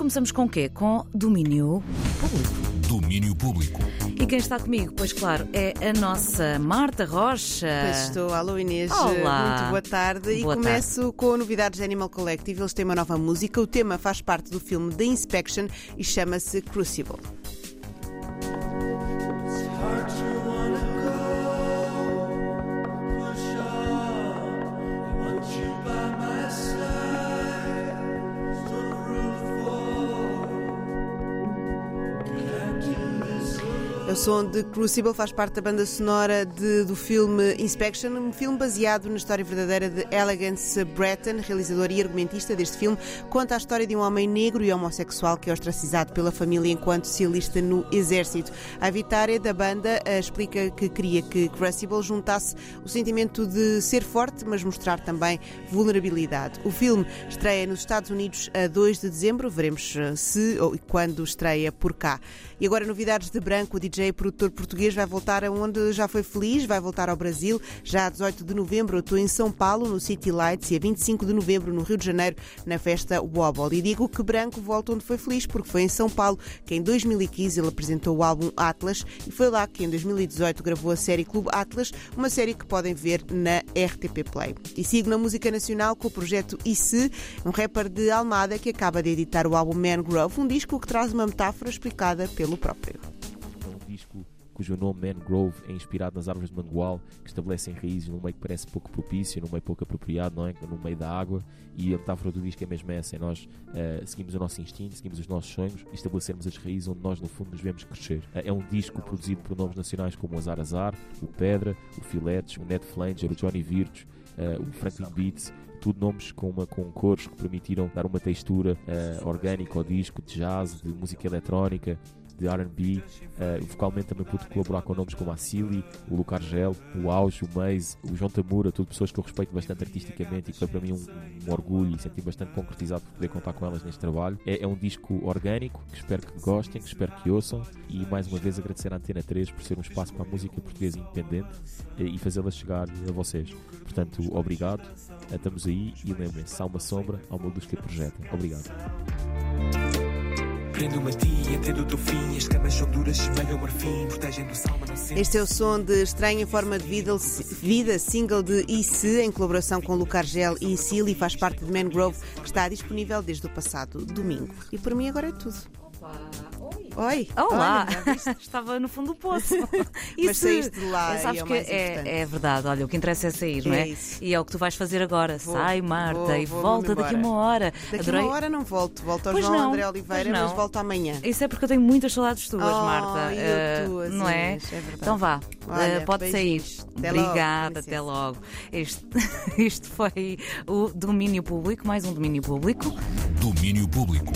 começamos com o quê? Com domínio público. Domínio público. E quem está comigo, pois claro, é a nossa Marta Rocha. Pois estou, alô Inês, Olá. muito boa tarde. Boa e começo com novidades da Animal Collective. Eles têm uma nova música. O tema faz parte do filme The Inspection e chama-se Crucible. O som de Crucible faz parte da banda sonora de- do filme Inspection, um filme baseado na história verdadeira de Elegance Breton, realizador e argumentista deste filme. Conta a história de um homem negro e homossexual que é ostracizado pela família enquanto se alista no exército. A Vitória da banda eh, explica que queria que Crucible juntasse o sentimento de ser forte, mas mostrar também vulnerabilidade. O filme estreia nos Estados Unidos a 2 de dezembro. Veremos eh, se ou quando estreia por cá. E agora novidades de branco, o DJ e produtor português vai voltar aonde já foi feliz, vai voltar ao Brasil. Já a 18 de novembro estou em São Paulo, no City Lights, e a 25 de novembro no Rio de Janeiro, na festa Wobble. E digo que Branco volta onde foi feliz, porque foi em São Paulo que em 2015 ele apresentou o álbum Atlas e foi lá que em 2018 gravou a série Clube Atlas, uma série que podem ver na RTP Play. E sigo na música nacional com o projeto ICE, um rapper de Almada que acaba de editar o álbum Mangrove, um disco que traz uma metáfora explicada pelo próprio. Disco cujo nome Mangrove é inspirado nas árvores de mangual que estabelecem raízes num meio que parece pouco propício, num meio pouco apropriado, não é? no meio da água. E a metáfora do disco é mesmo essa: é nós eh, seguimos o nosso instinto, seguimos os nossos sonhos e estabelecermos as raízes onde nós, no fundo, nos vemos crescer. Eh, é um disco produzido por nomes nacionais como o Azar Azar, o Pedra, o Filetes, o Ned Flanger, o Johnny Virtus, eh, o Franklin Beats tudo nomes com, uma, com cores que permitiram dar uma textura eh, orgânica ao disco, de jazz, de música eletrónica, de R&B. Eh, vocalmente também pude colaborar com nomes como a Silly, o Luca Argel, o Auge, o Maze, o João Tamura, tudo pessoas que eu respeito bastante artisticamente e que foi para mim um, um orgulho e senti bastante concretizado por poder contar com elas neste trabalho. É, é um disco orgânico, que espero que gostem, que espero que ouçam e mais uma vez agradecer à Antena 3 por ser um espaço para a música portuguesa independente eh, e fazê-la chegar a vocês. Portanto, obrigado, eh, estamos aí e lembrem-se, há uma sombra, há uma luz que a projeta. Obrigado. Prendo-me a ti, entendo o teu fim. As camas são duras, semelham marfim. Protegem-do salma, não sente. Este é o som de Estranho em Forma de Vida, vida single de IC, em colaboração com Luca Argel e Silly, faz parte de Mangrove, que está disponível desde o passado domingo. E por mim agora é tudo. Oi! Olá! Olha? Estava no fundo do poço. Mas saíste de lá Sabes e é o que é, é verdade, olha, o que interessa é sair, não é? É isso. E é o que tu vais fazer agora. Vou, Sai, Marta, vou, e vou volta daqui uma hora. Daqui Adorei. a uma hora não volto. Volto ao Pois João não, André Oliveira, mas volto amanhã. Isso é porque eu tenho muitas saudades tuas, Oh, Marta. e eu Eh, tuas, não é? É verdade. Então vá, Olha, eh, pode sair. Até logo, Obrigada, licença. até logo. Este, isto foi o domínio público, mais um domínio público. Domínio público.